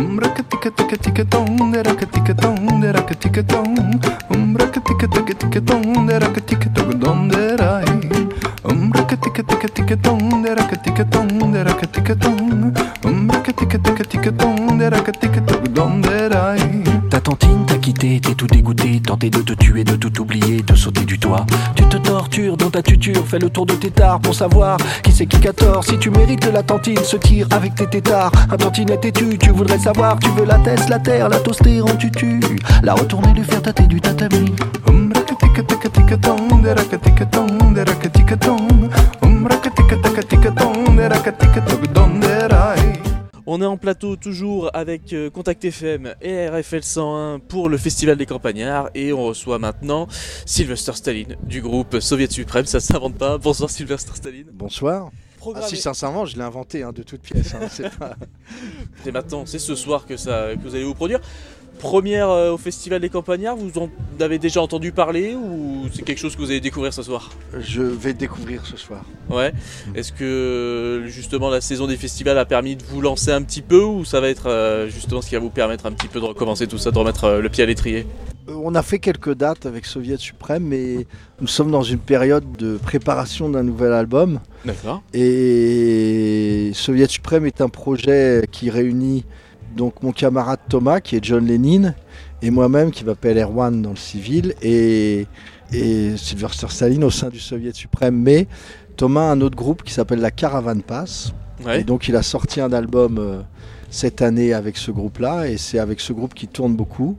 Um rakatika tika tika tom, de rakatika tom, de rakatika tom. Um rakatika tika tika tom, de rakatika tok dom de rai. Um rakatika tika tika tom, de rakatika tom, de rakatika tom. Um rakatika tika tika tom, de rakatika tok dom de rai. Ta tantine t'a quitté, t'es tout dégoûté, tenté de te tuer, de tout oublier, de sauter du toit. Tu te tortures dans ta tuture, fais le tour de tes tares pour savoir qui c'est qui qu'a tort. Si tu mérites la tantine, se tire avec tes tétards. Un tantinette têtu, tu voudrais savoir, tu veux la tête, la terre, la toaster en tutu. La retourner, lui faire tâter du tatami. On est en plateau toujours avec euh, Contact FM et RFL 101 pour le Festival des Campagnards et on reçoit maintenant Sylvester Staline du groupe Soviet Suprême, ça s'invente pas. Bonsoir Sylvester Staline. Bonsoir. Ah, si sincèrement, je l'ai inventé hein, de toutes pièces. hein, c'est pas- maintenant, c'est ce soir que, ça, que vous allez vous produire. Première euh, au Festival des Campagnards, vous en avez déjà entendu parler ou c'est quelque chose que vous allez découvrir ce soir? Je vais découvrir ce soir. Ouais. Est-ce que justement la saison des festivals a permis de vous lancer un petit peu ou ça va être euh, justement ce qui va vous permettre un petit peu de recommencer tout ça, de remettre euh, le pied à l'étrier? On a fait quelques dates avec Soviet Suprême, mais nous sommes dans une période de préparation d'un nouvel album. D'accord. Et Soviet Suprême est un projet qui réunit donc mon camarade Thomas, qui est John Lennon, et moi-même, qui m'appelle Erwan dans le civil, et, et Sylvester Stalin au sein du Soviet Suprême. Mais Thomas a un autre groupe qui s'appelle la Caravan Pass. Ouais. Et donc il a sorti un album euh, cette année avec ce groupe-là, et c'est avec ce groupe qui tourne beaucoup.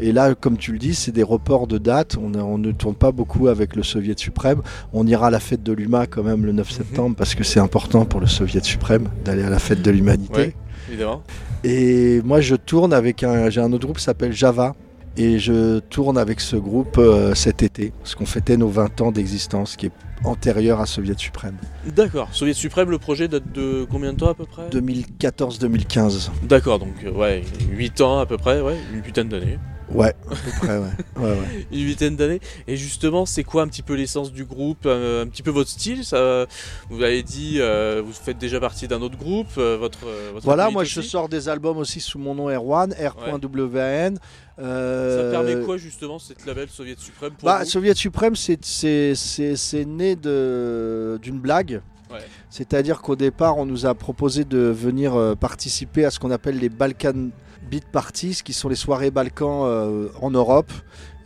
Et là, comme tu le dis, c'est des reports de date. On, on ne tourne pas beaucoup avec le Soviet suprême. On ira à la fête de l'UMA quand même le 9 septembre parce que c'est important pour le Soviet suprême d'aller à la fête de l'humanité. Ouais. Évidemment. Et moi, je tourne avec un, j'ai un autre groupe qui s'appelle Java. Et je tourne avec ce groupe euh, cet été, parce qu'on fêtait nos 20 ans d'existence, qui est antérieur à Soviet suprême. D'accord. Soviet Suprême, le projet date de combien de temps à peu près? 2014-2015. D'accord, donc euh, ouais, 8 ans à peu près, ouais, une huitaine d'années. Ouais, à peu près, ouais. ouais, ouais. Une huitaine d'années. Et justement, c'est quoi un petit peu l'essence du groupe, euh, un petit peu votre style ça, Vous avez dit, euh, vous faites déjà partie d'un autre groupe, euh, votre, votre Voilà, moi je sors des albums aussi sous mon nom R1, R.WAN. Ça Euh, permet quoi justement cette label Soviet Suprême pour bah, vous Soviet Suprême, c'est- c'est c'est- c'est né de- d'une blague. Ouais. C'est-à-dire qu'au départ, on nous a proposé de venir participer à ce qu'on appelle les Balkan Beat Parties, qui sont les soirées Balkans euh, en Europe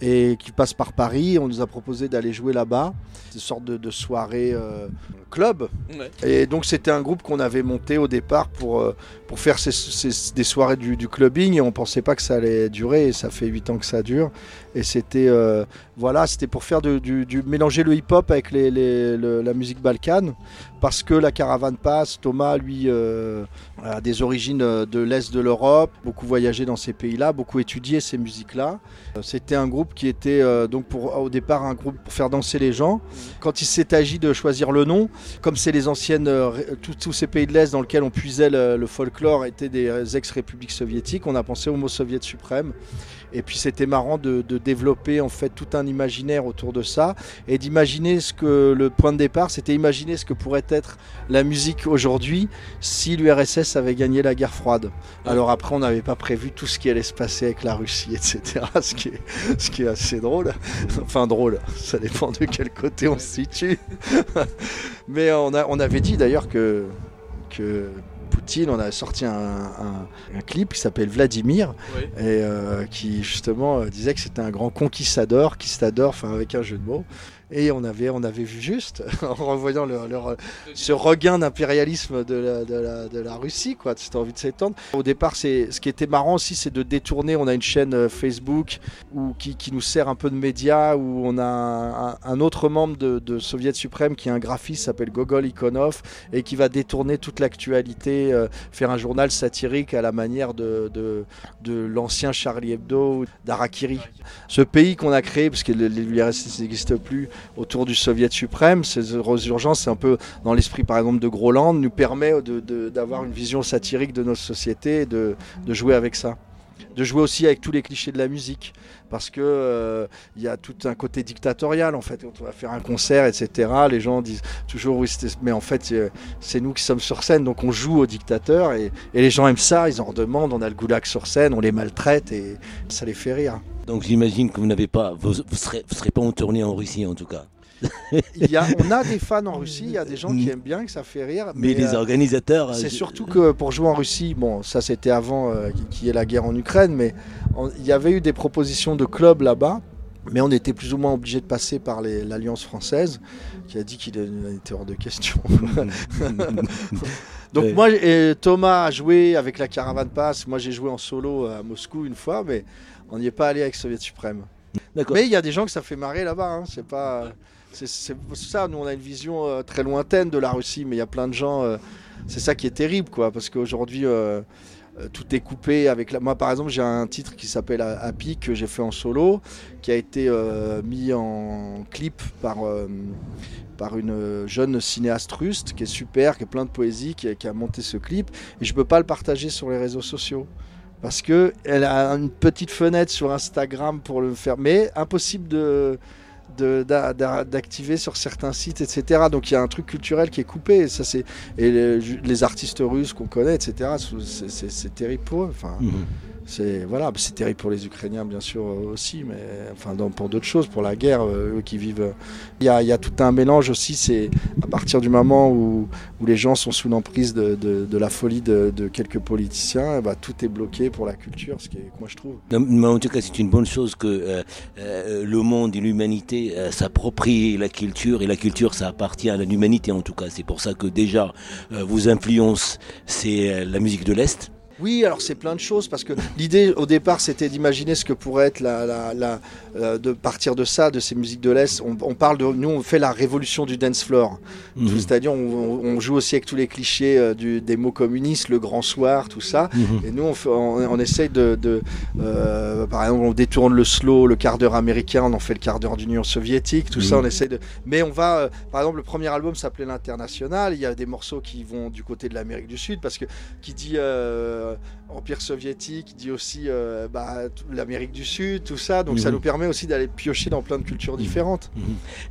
et qui passent par Paris. On nous a proposé d'aller jouer là-bas. C'est une sorte de, de soirée euh, club. Ouais. Et donc c'était un groupe qu'on avait monté au départ pour, euh, pour faire ces- ces- des soirées du, du clubbing et on pensait pas que ça allait durer et ça fait 8 ans que ça dure. Et c'était euh, voilà, c'était pour faire du, du- mélanger le hip-hop avec les, les- le- la musique balkane parce que la caravane passe. Thomas lui a des origines de l'est de l'Europe, beaucoup voyagé dans ces pays-là, beaucoup étudié ces musiques-là. Euh, C'était un groupe qui était euh, donc au départ un groupe pour faire danser les gens. Quand il s'est agi de choisir le nom, comme c'est les anciennes, euh, tous, ces pays de l'Est dans lesquels on puisait le, folklore étaient des ex-républiques soviétiques, on a pensé au mot soviet suprême. Et puis c'était marrant de, de développer en fait tout un imaginaire autour de ça et d'imaginer ce que le point de départ, c'était imaginer ce que pourrait être la musique aujourd'hui si l'URSS avait gagné la guerre froide. Alors après, on n'avait pas prévu tout ce qui allait se passer avec la Russie, etc. Ce qui est, ce qui est assez drôle. Enfin drôle, ça dépend de quel côté on se situe. Mais on, a, on avait dit d'ailleurs que, que Poutine, on a sorti un, un- un clip qui s'appelle Vladimir et euh, qui justement euh, disait que c'était un grand conquistador, conquistador, enfin avec un jeu de mots. Et on avait, on avait vu juste en revoyant leur, leur- ce regain d'impérialisme de la, de, la, de la Russie, quoi. C'était envie de s'étendre. Au départ, c'est ce qui était marrant aussi, c'est de détourner. On a une chaîne euh, Facebook où, qui, qui nous sert un peu de médias, où on a un, un- un autre membre de, de Soviet Suprême qui est un graphiste, s'appelle Gogol Ikonov, et qui va détourner toute l'actualité, euh, faire un journal satirique à la manière de, de, de l'ancien Charlie Hebdo, d'Arakiri. Ce pays qu'on a créé, parce que l'URSS n'existe plus, autour du Soviet suprême, ces heureuses urgences, c'est un peu dans l'esprit par exemple de Groland, nous permet d'avoir une vision satirique de notre société et de jouer avec ça. De jouer aussi avec tous les clichés de la musique. Parce que euh, il y a tout un côté dictatorial en fait. Quand on va faire un concert etc les gens disent toujours oui mais en fait c'est nous qui sommes sur scène. Donc on joue au dictateur et, les gens aiment ça. Ils en redemandent on a le goulag sur scène on les maltraite et ça les fait rire. Donc j'imagine que vous n'avez pas, vous, vous serez, serez pas en tournée en Russie en tout cas. Il y a, on a des fans en Russie il y a des gens qui aiment bien que ça fait rire Mais, les euh, organisateurs, C'est euh, surtout que pour jouer en Russie, bon, ça c'était avant euh, qu'il y ait la guerre en Ukraine, mais il y avait eu des propositions de clubs là-bas, mais on était plus ou moins obligé de passer par l'Alliance française, qui a dit qu'il était hors de question. Donc Ouais. moi, et Thomas a joué avec la Caravane Pass, moi j'ai joué en solo à Moscou une fois, mais on n'y est pas allé avec Soviet Suprême. Mais il y a des gens que ça fait marrer là-bas, hein, c'est pas... C'est ça, nous on a une vision euh, très lointaine de la Russie, mais il y a plein de gens... euh, c'est ça qui est terrible, quoi, parce qu'aujourd'hui, euh, tout est coupé avec la... Moi, par exemple, j'ai un titre qui s'appelle A- Happy, que j'ai fait en solo, qui a été mis en clip par, par une jeune cinéaste russe, qui est super, qui est plein de poésie, qui a, qui a monté ce clip, et je peux pas le partager sur les réseaux sociaux. Parce que elle a une petite fenêtre sur Instagram pour le faire, mais impossible de d'activer sur certains sites, etc. Donc il y a un truc culturel qui est coupé. Et ça c'est et les, les artistes russes qu'on connaît, etc. c'est- terrible pour eux. Enfin, Mhm. c'est voilà, c'est terrible pour les Ukrainiens bien sûr euh, aussi, mais enfin dans- pour d'autres choses, pour la guerre, euh, eux qui vivent. euh, Il y a, il y a tout un mélange aussi. C'est à partir du moment où, où les gens sont sous l'emprise de, de- de la folie de, de quelques politiciens, ben, tout est bloqué pour la culture, ce qui est, moi je trouve. Non, mais en tout cas, c'est une bonne chose que euh, euh, le monde et l'humanité euh, s'approprient la culture et la culture, ça appartient à l'humanité en tout cas. C'est pour ça que déjà, euh, vos influences, c'est euh, la musique de l'Est. Oui, alors c'est plein de choses parce que l'idée au départ c'était d'imaginer ce que pourrait être la, la, la- euh, de partir de ça, de ces musiques de l'Est. On, on parle de nous, on fait la révolution du dance floor. Mhm. C'est-à-dire on, joue aussi avec tous les clichés euh, du, des mots communistes, le grand soir, tout ça. Mhm. Et nous on, fait- on, essaye de, de, euh, par exemple on détourne le slow, le quart d'heure américain, on en fait le quart d'heure d'Union soviétique, tout ça Mhm. on essaye de. Mais on va, euh, par exemple le premier album s'appelait l'international. Il y a des morceaux qui vont du côté de l'Amérique du Sud parce que qui dit Empire soviétique, dit aussi euh, bah, l'Amérique du Sud, tout ça. Donc ça Mhm. nous permet aussi d'aller piocher dans plein de cultures différentes.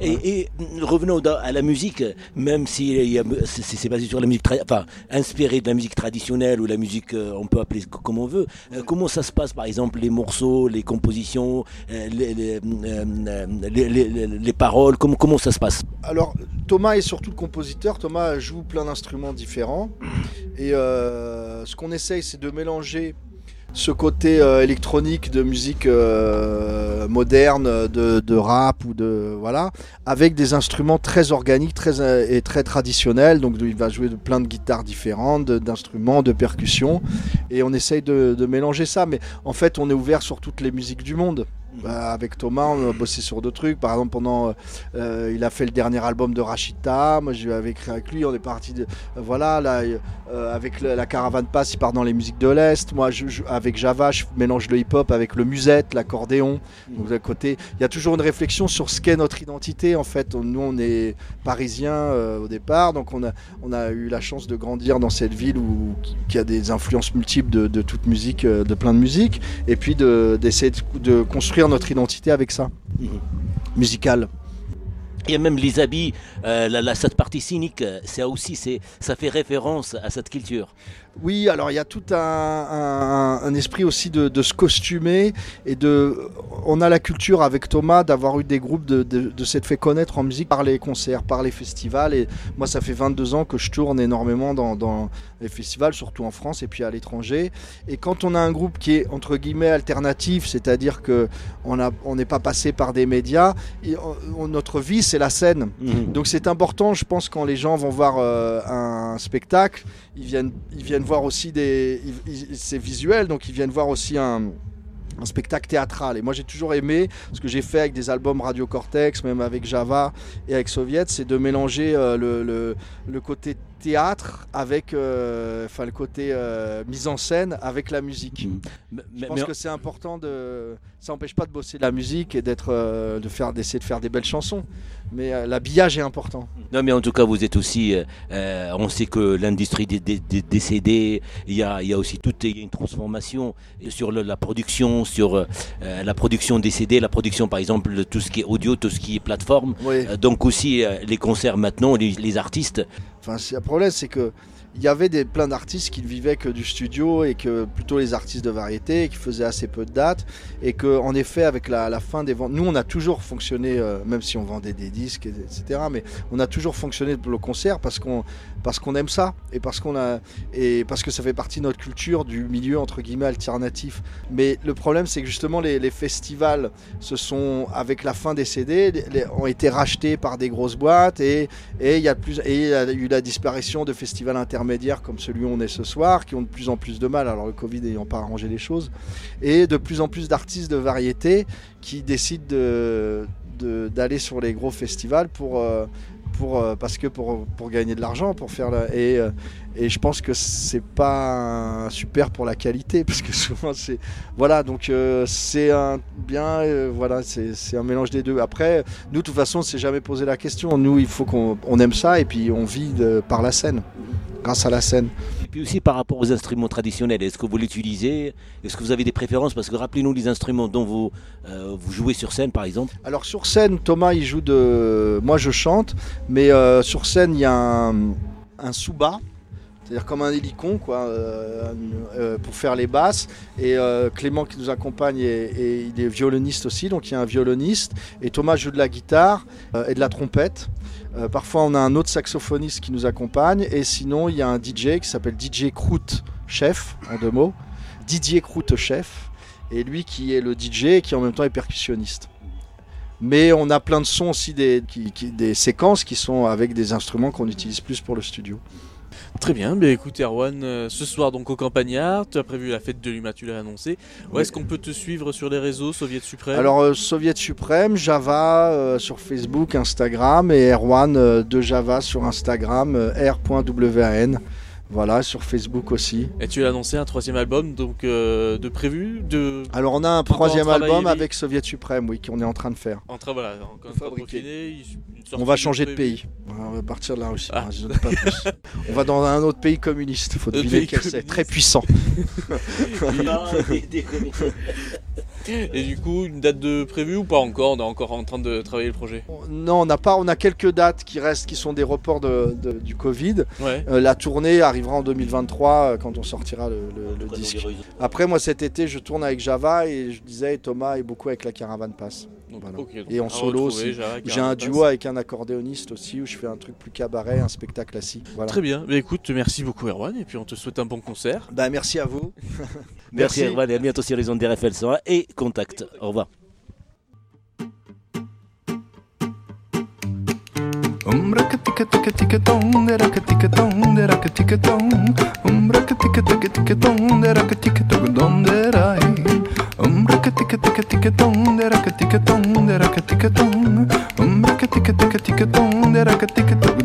Et, et, mm, revenons dans- à la musique, même si c'est basé sur la musique, enfin inspiré de la musique traditionnelle ou la musique, euh, on peut appeler co- comme on veut. Euh, comment ça se passe, par exemple, les morceaux, les compositions, euh, les, les, euh, euh, les- les- les- les paroles, comment, comment ça se passe? Alors Thomas est surtout le compositeur. Thomas joue plein d'instruments différents. Et euh, ce qu'on essaye, c'est de mélanger ce côté euh, électronique de musique euh, moderne, de, rap ou de voilà, avec des instruments très organiques, très euh, et très traditionnels. Donc il va jouer de plein de guitares différentes, d'instruments, de percussions, et on essaye de mélanger ça. Mais en fait, on est ouvert sur toutes les musiques du monde. Bah, avec Thomas, on a bossé sur d'autres trucs. Par exemple, pendant, euh, il a fait le dernier album de Rachita. Moi, j'ai écrit avec lui. On est parti de, euh, voilà, là, euh, avec la caravane passe, il part dans les musiques de l'est. Moi, je, je- avec Java, je mélange le hip-hop avec le musette, l'accordéon. Donc d'un côté, il y a toujours une réflexion sur ce qu'est notre identité. En fait, On- nous, on est parisiens euh, au départ, donc on a, on a eu la chance de grandir dans cette ville où qui, a des influences multiples de, de toute musique, euh, de plein de musique, et puis de- d'essayer de, de construire notre identité avec ça, Mhm. musicale. Il y a même les habits, euh, la, la- cette partie cynique, euh, ça aussi, c'est, ça fait référence à cette culture. Oui, alors il y a tout un, un- un esprit aussi de, de se costumer et de. On a la culture avec Thomas d'avoir eu des groupes de, de, de s'être fait connaître en musique par les concerts, par les festivals. Et moi, ça fait 22 ans que je tourne énormément dans, dans les festivals, surtout en France et puis à l'étranger. Et quand on a un groupe qui est entre guillemets alternatif, c'est-à-dire que on a- on n'est pas passé par des médias, et on- on- notre vie c'est la scène. Donc c'est important, je pense, quand les gens vont voir euh, un spectacle, ils viennent, ils viennent voir aussi des, c'est visuel, donc ils viennent voir aussi un, un spectacle théâtral. Et moi j'ai toujours aimé ce que j'ai fait avec des albums Radio Cortex, même avec Java et avec Soviet, c'est de mélanger euh, le, le- le côté théâtre avec, euh, enfin le côté euh, mise en scène avec la musique. Mm. Je Mais- pense mais- que c'est important de. Ça n'empêche pas de bosser de la musique et d'être, euh, de faire, d'essayer de faire des belles chansons. Mais l'habillage est important. Non, mais en tout cas, vous êtes aussi. on sait que l'industrie des, des- des- CD, il y a, il y a aussi toute il y a une transformation sur le- la production, sur la production des CD, la production, par exemple, tout ce qui est audio, tout ce qui est plateforme. Oui. Donc aussi les concerts maintenant, les, les artistes. Enfin, le problème, c'est que il y avait des, plein d'artistes qui ne vivaient que du studio et que plutôt les artistes de variété qui faisaient assez peu de dates et que en effet avec la, fin des ventes, nous on a toujours fonctionné, euh, même si on vendait des disques et- etc. Mais on a toujours fonctionné pour le concert parce qu'on parce qu'on aime ça et parce qu'on a et parce que ça fait partie de notre culture du milieu entre guillemets alternatif. Mais le problème c'est que justement les, festivals se sont avec la fin des CD ont été rachetés par des grosses boîtes et il y a plus et il y a eu la disparition de festivals intermédiaires comme celui où on est ce soir, qui ont de plus en plus de mal, alors le Covid n'ayant pas arrangé les choses, et de plus en plus d'artistes de variété qui décident de- d'aller sur les gros festivals pour, euh, euh, parce que pour, pour gagner de l'argent, pour faire la, et je pense que c'est pas super pour la qualité, parce que souvent c'est voilà donc euh, c'est un bien euh, voilà c'est un mélange des deux. Après nous de toute façon on s'est jamais posé la question. Nous il faut qu'on on aime ça et puis on vit de- par la scène, grâce à la scène. Et puis aussi par rapport aux instruments traditionnels, est-ce que vous l'utilisez? Est-ce que vous avez des préférences? Parce que rappelez-nous les instruments dont vous, euh, vous jouez sur scène, par exemple. Alors sur scène, Thomas il joue de. Moi je chante, mais sur scène il y a un, un sous-bas, c'est-à-dire comme un hélicon euh, euh, pour faire les basses. Et euh, Clément qui nous accompagne, est violoniste aussi, donc il y a un violoniste. Et Thomas joue de la guitare et de la trompette. Parfois on a un autre saxophoniste qui nous accompagne. Et sinon il y a un DJ qui s'appelle DJ Croûte Chef, en deux mots. Didier Croûte Chef. Et lui qui est le DJ et qui en même temps est percussionniste. Mais on a plein de sons aussi, des séquences qui sont avec des instruments qu'on utilise plus pour le studio. Très bien, écoute Erwan, euh, ce soir donc au Campagnard, tu as prévu la fête de l'UMA, tu l'as annoncé. Où Oui. est-ce qu'on peut te suivre sur les réseaux, Soviet Suprême? Alors, euh, Soviet Suprême, Java euh, sur Facebook, Instagram et Erwan euh, de Java sur Instagram, r.wan. Voilà, sur Facebook aussi. Et tu as annoncé un troisième album, donc euh, de prévu, de... Alors, on a un troisième album avec Soviet Suprême, oui, qu'on est en train de faire. En train, voilà, sortie On va changer de pays. On va partir de la Russie. Ah. Non, je donne pas plus. on va dans un autre pays communiste. Faut deviner quel c'est. Très puissant. Et du coup, une date de prévue ou pas encore On est encore en train de travailler le projet. Non, on n'a pas. On a quelques dates qui restent, qui sont des reports de- de- du Covid. Ouais. Euh, la tournée arrivera en 2023 euh, quand on sortira le, le- le disque. Après, moi cet été, je tourne avec Java et je disais Thomas et beaucoup avec la Caravane Pass. Donc, Voilà. ok, donc Et en solo aussi. J'ai un duo avec un accordéoniste aussi où je fais un truc plus cabaret, un spectacle assis. Voilà. Très bien, bah écoute, merci beaucoup Erwan, et puis on te souhaite un bon concert. Bah, merci à vous. Merci, Erwan, et à bientôt sur les ondes d'RFL 101 et Contact. Au revoir. Um raka tika tika tika tong, de raka tika tong, de raka tika tong. Um raka tika tika tika tong, de raka tika tong, donde rai. Um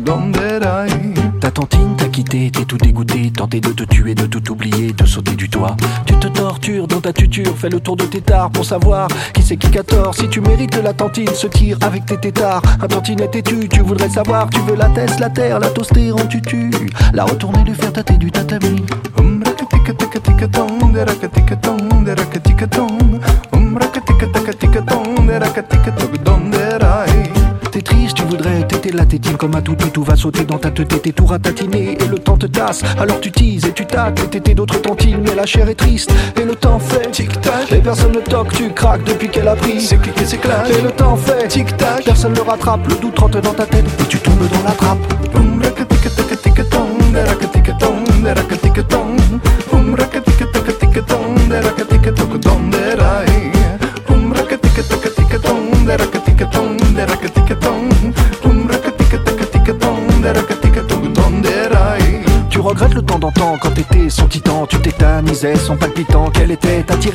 donde rai. Ta tantine t'a quitté, t'es tout dégoûté, tenté de te tuer, de tout oublier, de sauter du toit. Tu te tortures dans ta tuture, fais le tour de tes tares pour savoir qui c'est qui qu'a tort. Si tu mérites la tantine, se tire avec tes tétards. Un tantinet têtu, tu voudrais savoir, tu veux la tête, la terre, la toaster en tutu. La retourner, lui faire tâter du tatami. T'es triste, tu voudrais téter la tétine comme un toutou, tout va sauter dans ta tête, t'es tout ratatiné et le temps te tasse. Alors tu teases et tu tâtes tétés d'autres tantines, mais la chair est triste et le temps fait tic-tac. Et personne ne toque, tu craques depuis qu'elle a pris. C'est cliqué, c'est clash. Et le temps fait tic-tac. Personne ne rattrape, le doute rentre dans ta tête et tu tombes dans la trappe.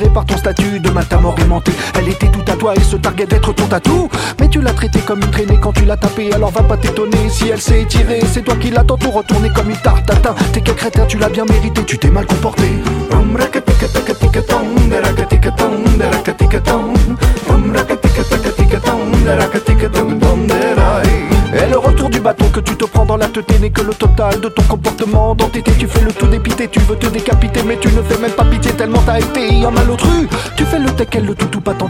Par ton statut de matin aimanté. Elle était tout à toi et se targuait d'être ton tatou. Mais tu l'as traitée comme une traînée quand tu l'as tapée. Alors va pas t'étonner si elle s'est tirée. C'est toi qui l'as tantôt retourné comme une tarte tatin. T'es quel crétin, tu l'as bien mérité, tu t'es mal comporté. Bâton que tu te prends dans la tête n'est que le total de ton comportement d'entité. Tu fais le tout dépité, tu veux te décapiter, mais tu ne fais même pas pitié tellement t'as été en malotru. Tu fais le tech, le tout tout pas tenté.